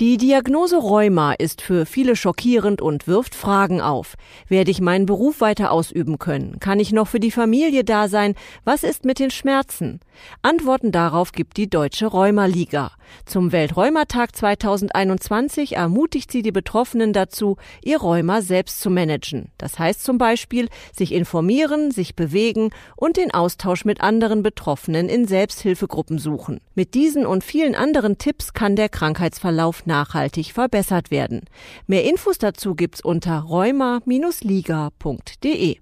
Die Diagnose Rheuma ist für viele schockierend und wirft Fragen auf. Werde ich meinen Beruf weiter ausüben können? Kann ich noch für die Familie da sein? Was ist mit den Schmerzen? Antworten darauf gibt die Deutsche Rheuma-Liga. Zum Weltrheumatag 2021 ermutigt sie die Betroffenen dazu, ihr Rheuma selbst zu managen. Das heißt zum Beispiel, sich informieren, sich bewegen und den Austausch mit anderen Betroffenen in Selbsthilfegruppen suchen. Mit diesen und vielen anderen Tipps kann der Krankheitsverlauf nachhaltig verbessert werden. Mehr Infos dazu gibt's unter rheuma-liga.de.